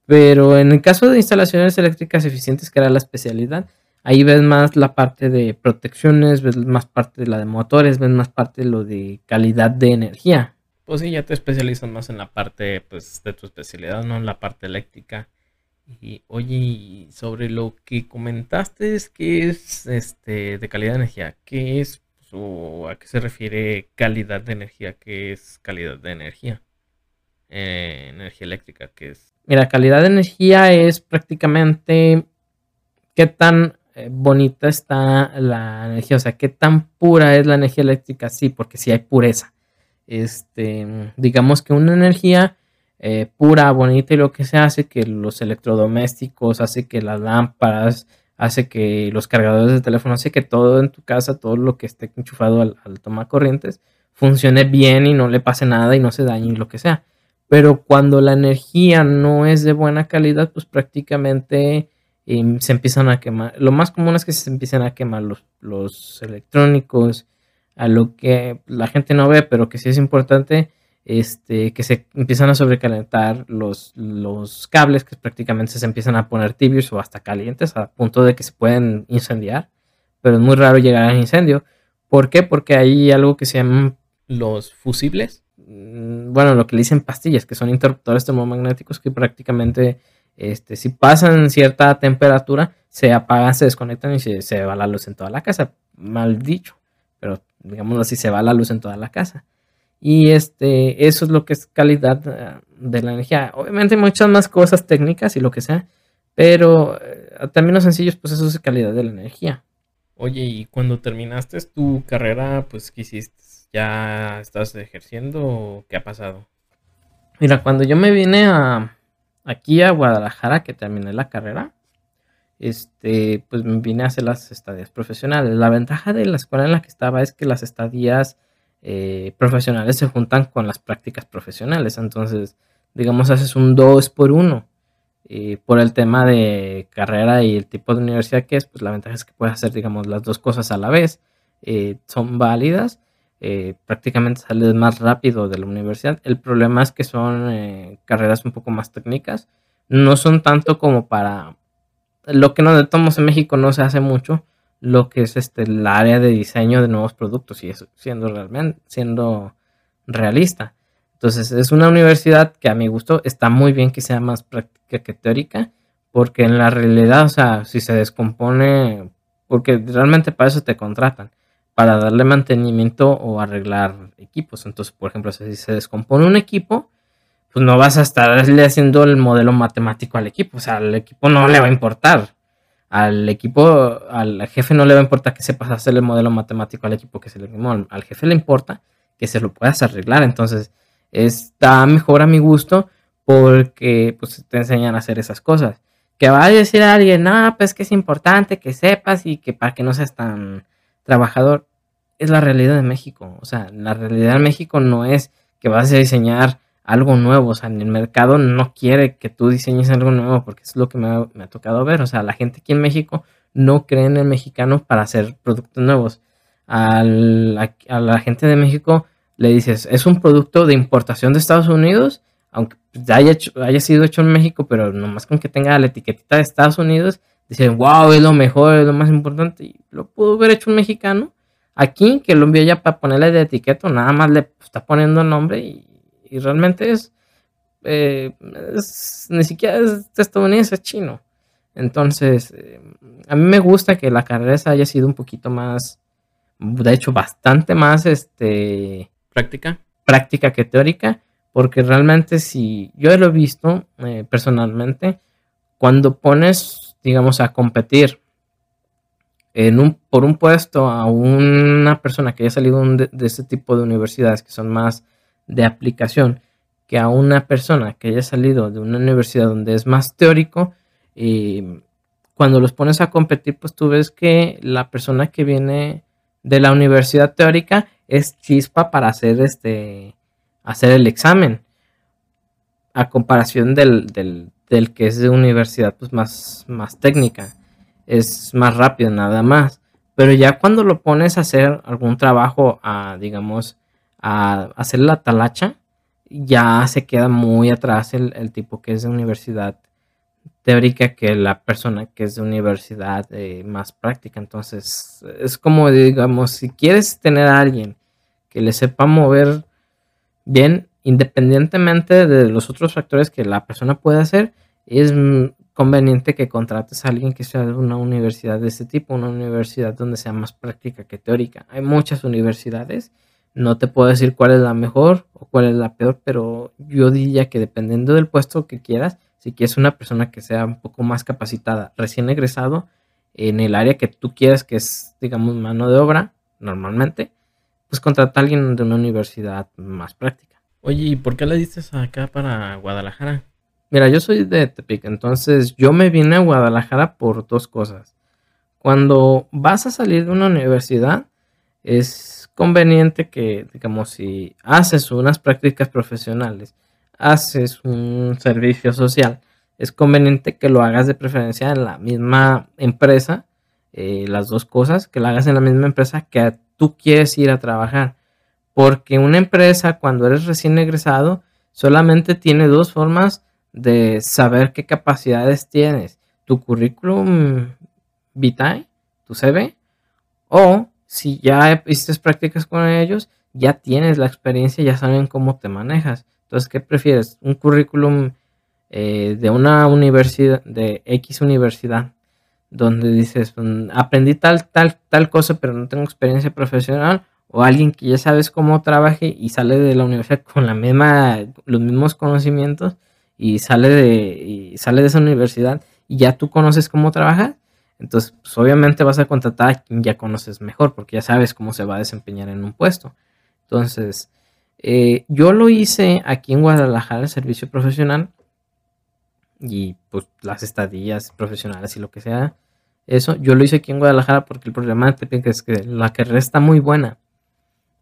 Pero en el caso de instalaciones eléctricas eficientes, que era la especialidad, Ahí ves más la parte de protecciones, ves más parte de la de motores, ves más parte de lo de calidad de energía. Pues sí, ya te especializas más en la parte pues, de tu especialidad, no en la parte eléctrica. Y oye, sobre lo que comentaste es que es este de calidad de energía, ¿qué es o a qué se refiere calidad de energía? ¿Qué es calidad de energía? Eh, energía eléctrica, ¿qué es? Mira, calidad de energía es prácticamente qué tan eh, bonita está la energía, o sea, qué tan pura es la energía eléctrica, sí, porque sí hay pureza. Este, digamos que una energía eh, pura, bonita y lo que se hace que los electrodomésticos, hace que las lámparas, hace que los cargadores de teléfono, hace que todo en tu casa, todo lo que esté enchufado al, al toma corrientes, funcione bien y no le pase nada y no se dañe y lo que sea. Pero cuando la energía no es de buena calidad, pues prácticamente y se empiezan a quemar. Lo más común es que se empiecen a quemar los, los electrónicos, a lo que la gente no ve, pero que sí es importante, este, que se empiezan a sobrecalentar los, los cables, que prácticamente se empiezan a poner tibios o hasta calientes, a punto de que se pueden incendiar, pero es muy raro llegar al incendio. ¿Por qué? Porque hay algo que se llaman los fusibles. Mm, bueno, lo que le dicen pastillas, que son interruptores termomagnéticos que prácticamente este, si pasan cierta temperatura, se apagan, se desconectan y se, va la luz en toda la casa. Mal dicho, pero digamos así, se va la luz en toda la casa. Y este, eso es lo que es calidad eh, de la energía. Obviamente muchas más cosas técnicas y lo que sea, pero eh, también los sencillos, pues eso es calidad de la energía. Oye, y cuando terminaste tu carrera, pues ¿qué hiciste? ¿Ya estás ejerciendo o qué ha pasado? Mira, cuando yo me vine a, aquí a Guadalajara, que terminé la carrera, este, pues me vine a hacer las estadías profesionales. La ventaja de la escuela en la que estaba es que las estadías eh, profesionales se juntan con las prácticas profesionales. Entonces, digamos, haces un 2 por 1. Y por el tema de carrera y el tipo de universidad que es, pues la ventaja es que puedes hacer, digamos, las dos cosas a la vez. Eh, son válidas eh, prácticamente sales más rápido de la universidad. El problema es que son eh, carreras un poco más técnicas. No son tanto como para lo que nos tomamos en México no se hace mucho, lo que es este el área de diseño de nuevos productos y eso siendo realmente siendo realista. Entonces, es una universidad que a mi gusto está muy bien que sea más práctica que teórica, porque en la realidad, o sea, si se descompone, porque realmente para eso te contratan para darle mantenimiento o arreglar equipos. Entonces, por ejemplo, si se descompone un equipo, pues no vas a estarle haciendo el modelo matemático al equipo. O sea, al equipo no le va a importar. Al equipo, al jefe no le va a importar que sepas hacer el modelo matemático al equipo que se le quemó. Al jefe le importa que se lo puedas arreglar. Entonces, está mejor a mi gusto porque pues, te enseñan a hacer esas cosas. Que va a decir a alguien, no, pues que es importante que sepas y que para que no seas tan trabajador es la realidad de México. O sea, la realidad de México no es que vas a diseñar algo nuevo. O sea, en el mercado no quiere que tú diseñes algo nuevo porque es lo que me ha, tocado ver. O sea, la gente aquí en México no cree en el mexicano para hacer productos nuevos. a la gente de México le dices, es un producto de importación de Estados Unidos, aunque haya, haya sido hecho en México, pero nomás con que tenga la etiquetita de Estados Unidos, dicen, wow, es lo mejor, es lo más importante. Y lo pudo haber hecho un mexicano aquí, que lo envió ya para ponerle de etiqueta, nada más le está poniendo el nombre y, realmente eh, es, ni siquiera es estadounidense, es chino. Entonces, eh, a mí me gusta que la carrera haya sido un poquito más, de hecho, bastante más este, práctica. Práctica que teórica, porque realmente si yo lo he visto eh, personalmente, cuando pones digamos, a competir en un, por un puesto a una persona que haya salido de, este tipo de universidades que son más de aplicación que a una persona que haya salido de una universidad donde es más teórico, y cuando los pones a competir, pues tú ves que la persona que viene de la universidad teórica es chispa para hacer este hacer el examen a comparación del, del que es de universidad pues más, más técnica, es más rápido nada más. Pero ya cuando lo pones a hacer algún trabajo, a, digamos, a hacer la talacha, ya se queda muy atrás el, tipo que es de universidad teórica que la persona que es de universidad eh, más práctica. Entonces, es como, digamos, si quieres tener a alguien que le sepa mover bien, independientemente de los otros factores que la persona puede hacer, es conveniente que contrates a alguien que sea de una universidad de este tipo, una universidad donde sea más práctica que teórica. Hay muchas universidades, no te puedo decir cuál es la mejor o cuál es la peor, pero yo diría que dependiendo del puesto que quieras, si quieres una persona que sea un poco más capacitada, recién egresado, en el área que tú quieras, que es, digamos, mano de obra, normalmente, pues contrata a alguien de una universidad más práctica. Oye, ¿y por qué le dices acá para Guadalajara? Mira, yo soy de Tepic, entonces yo me vine a Guadalajara por dos cosas. Cuando vas a salir de una universidad, es conveniente que, digamos, si haces unas prácticas profesionales, haces un servicio social, es conveniente que lo hagas de preferencia en la misma empresa, eh, las dos cosas, que lo hagas en la misma empresa que tú quieres ir a trabajar. Porque una empresa, cuando eres recién egresado, solamente tiene dos formas de saber qué capacidades tienes. Tu currículum vitae, tu CV, o si ya hiciste prácticas con ellos, ya tienes la experiencia, ya saben cómo te manejas. Entonces, ¿qué prefieres? ¿Un currículum eh, de una universidad, de X universidad, donde dices, mm, aprendí tal, tal, tal cosa, pero no tengo experiencia profesional? O alguien que ya sabes cómo trabaje y sale de la universidad con la misma, los mismos conocimientos y sale de, y sale de esa universidad y ya tú conoces cómo trabajar. Entonces, pues, obviamente vas a contratar a quien ya conoces mejor, porque ya sabes cómo se va a desempeñar en un puesto. Entonces, eh, yo lo hice aquí en Guadalajara, el servicio profesional, y pues las estadías profesionales y lo que sea. Eso, yo lo hice aquí en Guadalajara porque el problema es que la carrera está muy buena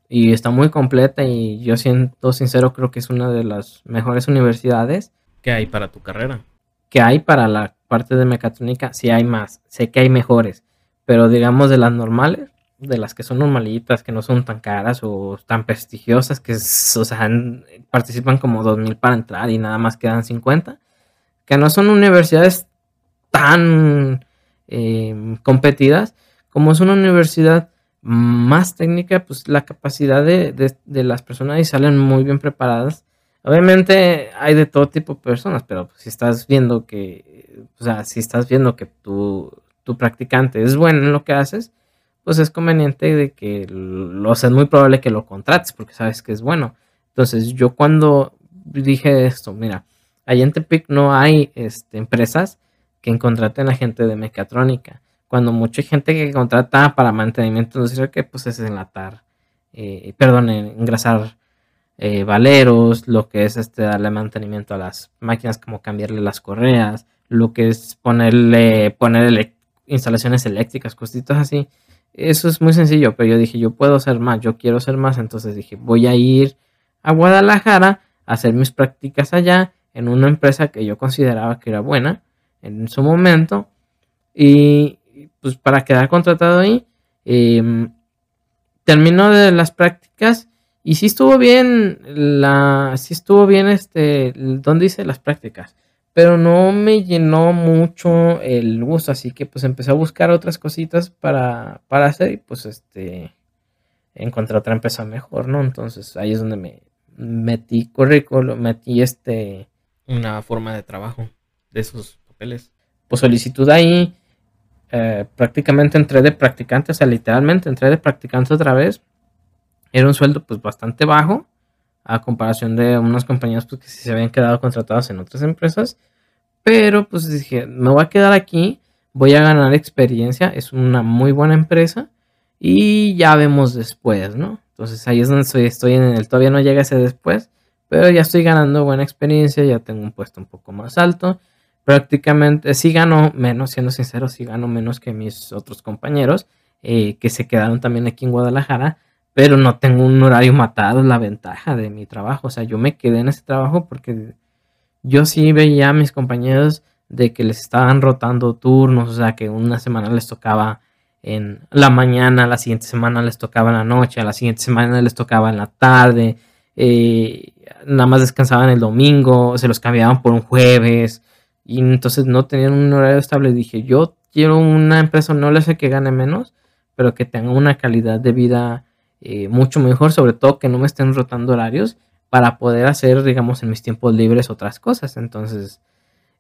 y está muy completa y yo siento sincero creo que es una de las mejores universidades. que hay para tu carrera? Que hay para la parte de mecatrónica, sí hay más, sé que hay mejores, pero digamos de las normales, de las que son normalitas, que no son tan caras o tan prestigiosas, que o sea, participan como 2.000 para entrar y nada más quedan 50, que no son universidades tan eh, competidas, como es una universidad más técnica, pues la capacidad de, de, las personas y salen muy bien preparadas. Obviamente hay de todo tipo de personas, pero pues, si estás viendo que, o sea, si estás viendo que tu, tu practicante es bueno en lo que haces, pues es conveniente de que lo sea, es muy probable que lo contrates porque sabes que es bueno. Entonces, yo cuando dije esto, mira, allá en Tepic no hay este, empresas que contraten a gente de mecatrónica. Cuando mucha gente que contrata para mantenimiento industrial, que pues es enlatar, eh, perdón, engrasar eh, valeros, lo que es este darle mantenimiento a las máquinas, como cambiarle las correas, lo que es ponerle, poner instalaciones eléctricas, cositas así. Eso es muy sencillo, pero yo dije, yo puedo hacer más, yo quiero hacer más, entonces dije, voy a ir a Guadalajara a hacer mis prácticas allá en una empresa que yo consideraba que era buena en su momento y pues para quedar contratado ahí em, terminó de las prácticas y sí estuvo bien la sí estuvo bien este donde hice las prácticas pero no me llenó mucho el gusto, así que pues empecé a buscar otras cositas para, para hacer y pues este encontré otra empresa mejor, ¿no? Entonces ahí es donde me metí currículum, metí este... Una forma de trabajo de esos papeles. Pues solicitud ahí, eh, prácticamente entré de practicante, o sea, literalmente entré de practicante otra vez. Era un sueldo pues bastante bajo a comparación de unos compañeros pues, que se habían quedado contratados en otras empresas. Pero pues dije, me voy a quedar aquí, voy a ganar experiencia, es una muy buena empresa y ya vemos después, ¿no? Entonces ahí es donde estoy, estoy en el, todavía no llega ese después, pero ya estoy ganando buena experiencia, ya tengo un puesto un poco más alto. Prácticamente, sí gano menos, siendo sincero, sí gano menos que mis otros compañeros eh, que se quedaron también aquí en Guadalajara pero no tengo un horario matado, la ventaja de mi trabajo. O sea, yo me quedé en ese trabajo porque yo sí veía a mis compañeros de que les estaban rotando turnos, o sea, que una semana les tocaba en la mañana, la siguiente semana les tocaba en la noche, a la siguiente semana les tocaba en la tarde, eh, nada más descansaban el domingo, se los cambiaban por un jueves, y entonces no tenían un horario estable. Dije, yo quiero una empresa, no le sé que gane menos, pero que tenga una calidad de vida eh, mucho mejor, sobre todo que no me estén rotando horarios para poder hacer, digamos, en mis tiempos libres otras cosas. Entonces,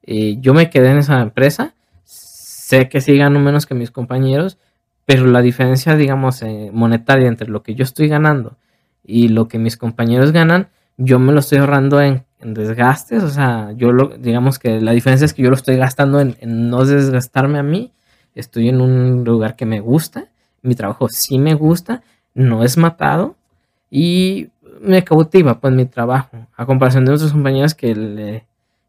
eh, yo me quedé en esa empresa, sé que sí gano menos que mis compañeros, pero la diferencia, digamos, eh, monetaria entre lo que yo estoy ganando y lo que mis compañeros ganan, yo me lo estoy ahorrando en, desgastes, o sea, yo lo, digamos que la diferencia es que yo lo estoy gastando en, en no desgastarme a mí, estoy en un lugar que me gusta, mi trabajo sí me gusta, no es matado y me cautiva pues mi trabajo, a comparación de otros compañeros que le,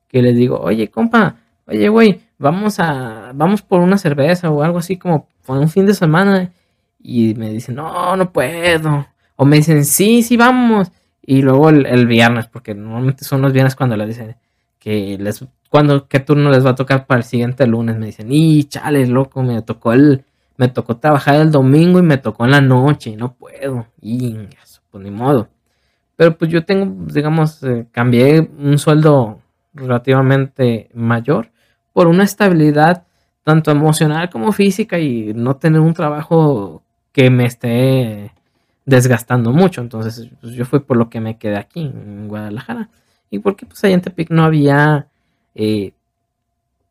que les digo, oye compa, oye güey, vamos a, vamos por una cerveza o algo así como por un fin de semana y me dicen, no, no puedo, o me dicen, sí, sí, vamos, y luego el, viernes, porque normalmente son los viernes cuando les dicen que les cuando qué turno les va a tocar para el siguiente lunes. Me dicen, y chale, loco, me tocó el, me tocó trabajar el domingo y me tocó en la noche, y no puedo. Y eso, pues ni modo. Pero pues yo tengo, digamos, eh, cambié un sueldo relativamente mayor por una estabilidad tanto emocional como física y no tener un trabajo que me esté desgastando mucho. Entonces, pues, yo fui por lo que me quedé aquí en Guadalajara. Y porque pues allá en Tepic no había eh,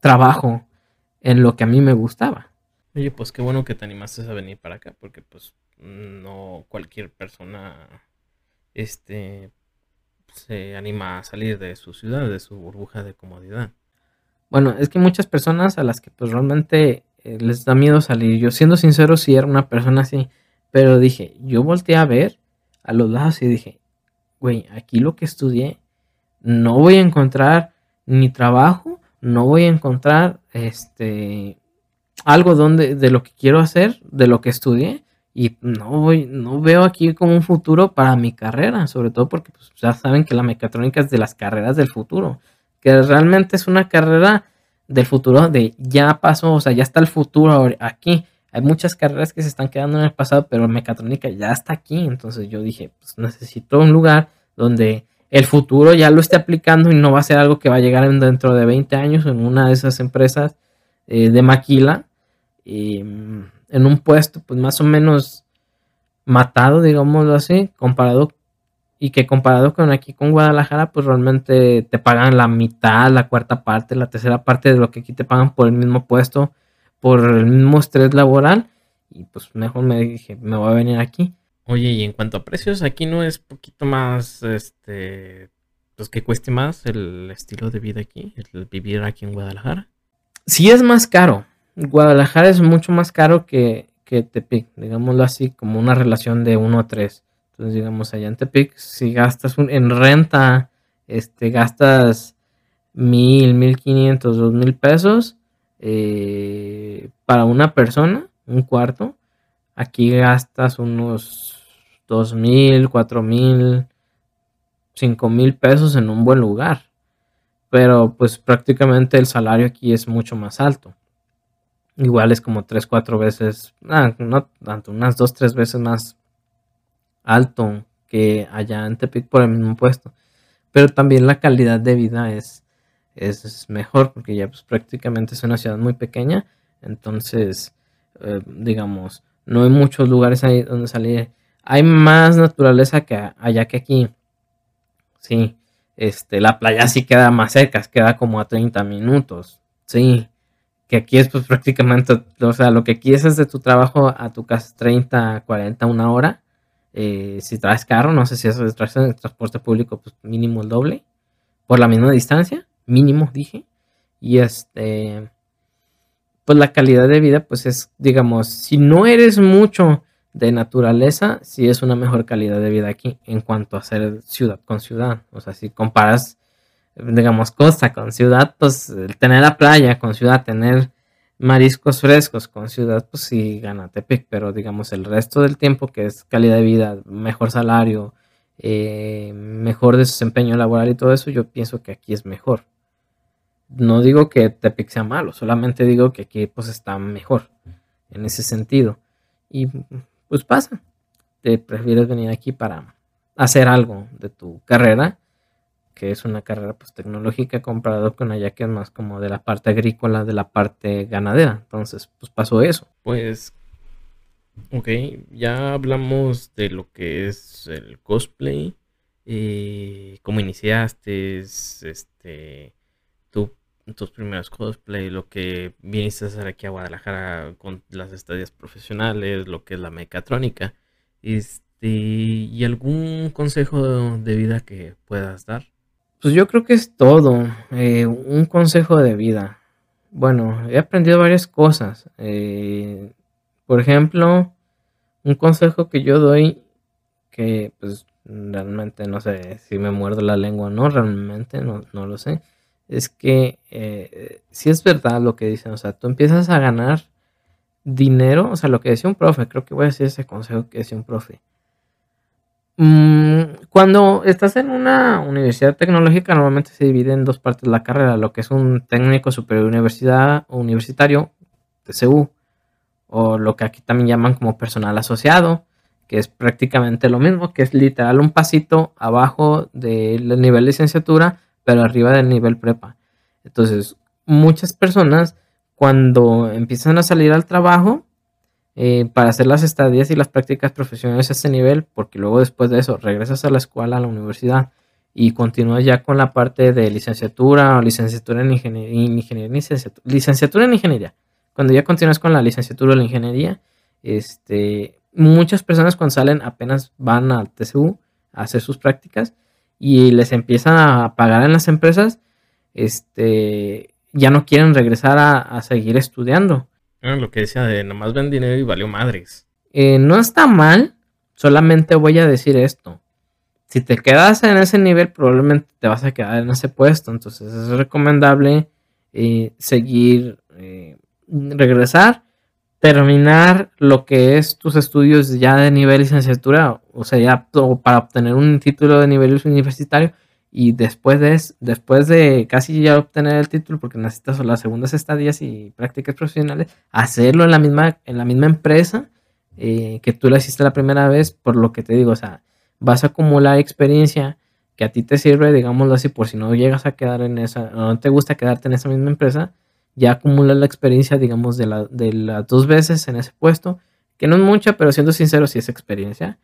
trabajo en lo que a mí me gustaba. Oye, pues qué bueno que te animaste a venir para acá, porque pues no cualquier persona este se anima a salir de su ciudad, de su burbuja de comodidad. Bueno, es que muchas personas a las que pues realmente eh, les da miedo salir. Yo siendo sincero, sí era una persona así, pero dije, yo volteé a ver a los lados y dije, güey, aquí lo que estudié, no voy a encontrar ni trabajo, no voy a encontrar este algo donde de lo que quiero hacer, de lo que estudié y no voy no veo aquí como un futuro para mi carrera, sobre todo porque pues, ya saben que la mecatrónica es de las carreras del futuro, que realmente es una carrera del futuro de ya pasó, o sea, ya está el futuro aquí. Hay muchas carreras que se están quedando en el pasado, pero mecatrónica ya está aquí. Entonces yo dije, pues necesito un lugar donde el futuro ya lo esté aplicando y no va a ser algo que va a llegar dentro de 20 años en una de esas empresas eh, de maquila, mm, en un puesto pues más o menos matado, digámoslo así, comparado y que comparado con aquí con Guadalajara, pues realmente te pagan la mitad, la cuarta parte, la tercera parte de lo que aquí te pagan por el mismo puesto, por el mismo estrés laboral, y pues mejor me dije, me voy a venir aquí. Oye, y en cuanto a precios, aquí no es poquito más, este, pues que cueste más el estilo de vida aquí, el vivir aquí en Guadalajara. Sí es más caro. Guadalajara es mucho más caro que, que Tepic, digámoslo así, como una relación de 1 a 3. Entonces, digamos, allá en Tepic, si gastas en renta, este, gastas mil, mil quinientos, dos mil pesos eh, para una persona, un cuarto. Aquí gastas unos dos mil, cuatro mil, cinco mil pesos en un buen lugar. Pero pues prácticamente el salario aquí es mucho más alto. Igual es como tres, cuatro veces, ah, no tanto, unas dos, tres veces más alto que allá en Tepic por el mismo puesto. Pero también la calidad de vida es, es mejor porque ya pues, prácticamente es una ciudad muy pequeña. Entonces, eh, digamos, no hay muchos lugares ahí donde salir hay más naturaleza que allá que aquí. Sí, este, la playa sí queda más cerca, queda como a 30 minutos. Sí, que aquí es pues prácticamente, o sea, lo que quieres de tu trabajo a tu casa 30, 40, una hora. Eh, si traes carro, no sé si eso traes en transporte público, pues mínimo el doble. Por la misma distancia, mínimo, dije. Y este, pues la calidad de vida, pues es, digamos, si no eres mucho de naturaleza, sí es una mejor calidad de vida aquí en cuanto a ser ciudad con ciudad. O sea, si comparas, digamos, costa con ciudad, pues tener la playa con ciudad, tener mariscos frescos con ciudad, pues sí gana Tepic, pero digamos el resto del tiempo que es calidad de vida, mejor salario, eh, mejor desempeño laboral y todo eso, yo pienso que aquí es mejor. No digo que Tepic sea malo, solamente digo que aquí pues está mejor en ese sentido. Y pues pasa. Te prefieres venir aquí para hacer algo de tu carrera, que es una carrera pues tecnológica comparado con allá que es más como de la parte agrícola, de la parte ganadera. Entonces, pues pasó eso. Pues, ok, ya hablamos de lo que es el cosplay, y cómo iniciaste, este, tu tus primeros cosplay, lo que viniste a hacer aquí a Guadalajara con las estadías profesionales, lo que es la mecatrónica. Este, ¿Y algún consejo de vida que puedas dar? Pues yo creo que es todo. Eh, un consejo de vida. Bueno, he aprendido varias cosas. Eh, por ejemplo, un consejo que yo doy que pues realmente no sé si me muerdo la lengua o no, realmente no, no lo sé es que eh, si es verdad lo que dicen, o sea, tú empiezas a ganar dinero, o sea, lo que decía un profe, creo que voy a decir ese consejo que decía un profe. Mm, Cuando estás en una universidad tecnológica, normalmente se divide en dos partes la carrera, lo que es un técnico superior universidad universitario, TCU, o lo que aquí también llaman como personal asociado, que es prácticamente lo mismo, que es literal un pasito abajo del nivel licenciatura, pero arriba del nivel prepa. Entonces, muchas personas cuando empiezan a salir al trabajo eh, para hacer las estadías y las prácticas profesionales a ese nivel, porque luego después de eso regresas a la escuela, a la universidad y continúas ya con la parte de licenciatura o licenciatura en ingeniería, licenciatura, en ingeniería. Cuando ya continúas con la licenciatura o la ingeniería, este, muchas personas cuando salen apenas van al TCU a hacer sus prácticas y les empiezan a pagar en las empresas, este, ya no quieren regresar a, seguir estudiando. Lo que decía de nomás ven dinero y valió madres. Eh, no está mal, solamente voy a decir esto. Si te quedas en ese nivel, probablemente te vas a quedar en ese puesto. Entonces es recomendable eh, seguir, eh, regresar terminar lo que es tus estudios ya de nivel licenciatura, o sea, ya para obtener un título de nivel universitario y después de, después de casi ya obtener el título, porque necesitas las segundas estadías y prácticas profesionales, hacerlo en la misma, en la misma empresa eh, que tú lo hiciste la primera vez, por lo que te digo, o sea, vas a acumular experiencia que a ti te sirve, digámoslo así, por si no llegas a quedar en esa, no te gusta quedarte en esa misma empresa, ya acumulas la experiencia, digamos, de, la, de las dos veces en ese puesto, que no es mucha, pero siendo sincero, sí es experiencia.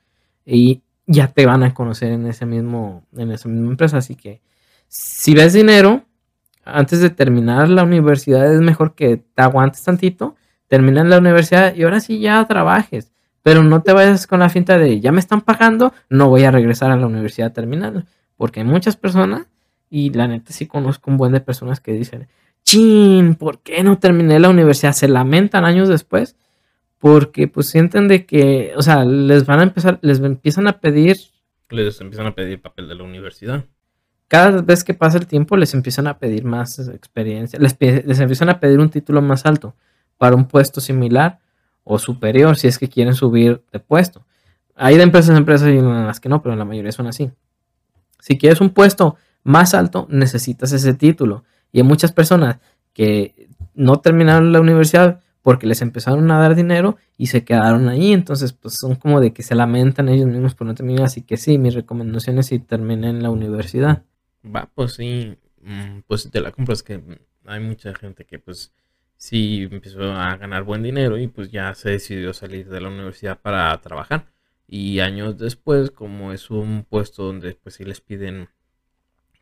Y ya te van a conocer en ese mismo, en esa misma empresa. Así que si ves dinero, antes de terminar la universidad es mejor que te aguantes tantito, termina la universidad y ahora sí ya trabajes. Pero no te vayas con la finta de ya me están pagando, no voy a regresar a la universidad terminando. Porque hay muchas personas, y la neta sí conozco un buen de personas que dicen, chin, ¿por qué no terminé la universidad? Se lamentan años después porque pues sienten de que, o sea, les van a empezar, les empiezan a pedir... Les empiezan a pedir papel de la universidad. Cada vez que pasa el tiempo les empiezan a pedir más experiencia, les, les empiezan a pedir un título más alto para un puesto similar o superior si es que quieren subir de puesto. Hay de empresas a empresas y en las que no, pero la mayoría son así. Si quieres un puesto más alto, necesitas ese título. Y hay muchas personas que no terminaron la universidad porque les empezaron a dar dinero y se quedaron ahí. Entonces, pues son como de que se lamentan ellos mismos por no terminar. Así que sí, mi recomendación es si terminen la universidad. Va, pues sí, mm, pues te la compro. Es que hay mucha gente que pues sí empezó a ganar buen dinero y pues ya se decidió salir de la universidad para trabajar. Y años después, como es un puesto donde pues sí les piden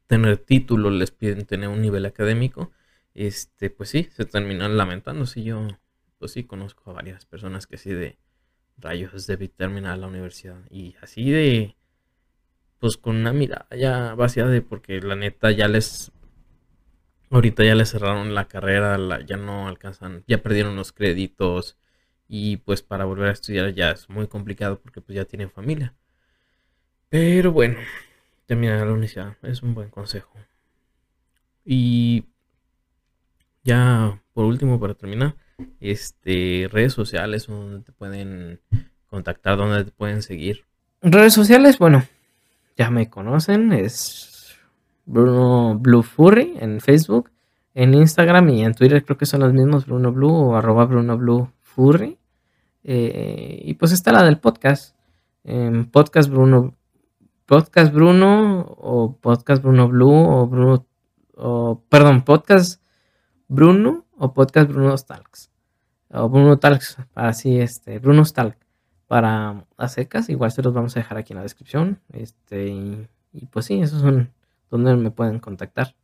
tener título, les piden tener un nivel académico, este, pues sí, se terminan lamentando. Si yo, pues sí, conozco a varias personas que sí de rayos debí terminar la universidad. Y así de, pues con una mirada ya vacía de, porque la neta ya les, ahorita ya les cerraron la carrera, ya no alcanzan, ya perdieron los créditos. Y pues para volver a estudiar ya es muy complicado porque pues ya tienen familia. Pero bueno, terminar la universidad. Es un buen consejo. Y ya por último, para terminar, este redes sociales donde te pueden contactar, donde te pueden seguir. Redes sociales, bueno, ya me conocen, es Bruno Blue Furry en Facebook, en Instagram y en Twitter creo que son los mismos, Bruno Blue o arroba Bruno Blue Furry. Eh, y pues está la del podcast, podcast Bruno Podcast Bruno o Podcast Bruno Blue o Bruno, o, perdón, Podcast Bruno o Podcast Bruno Stalks. O Bruno Talks, para así, este, Bruno Stalk. Para las secas, igual se los vamos a dejar aquí en la descripción. Este, y, pues sí, esos son donde me pueden contactar.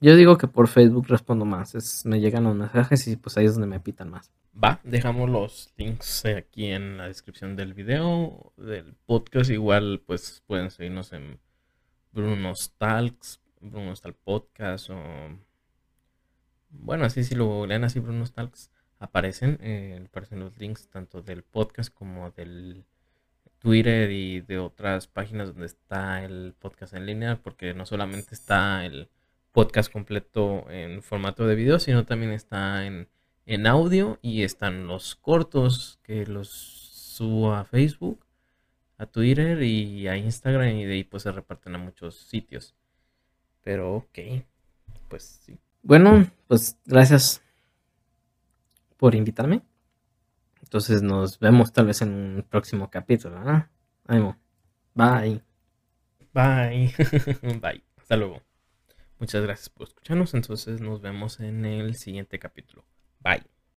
Yo digo que por Facebook respondo más, es, me llegan los mensajes y pues ahí es donde me pitan más. Va, dejamos los links aquí en la descripción del video, del podcast. Igual, pues pueden seguirnos en Bruno Talks, Bruno Talk Podcast o. Bueno, así si lo leen así, Bruno Talks, aparecen, eh, aparecen los links tanto del podcast como del Twitter y de otras páginas donde está el podcast en línea, porque no solamente está el podcast completo en formato de video, sino también está en en audio y están los cortos que los subo a Facebook, a Twitter y a Instagram y de ahí pues se reparten a muchos sitios. Pero ok, pues sí. Bueno, pues gracias por invitarme. Entonces nos vemos tal vez en un próximo capítulo. Ánimo. Bye. Bye. Bye. Hasta luego. Muchas gracias por escucharnos. Entonces nos vemos en el siguiente capítulo. Bye.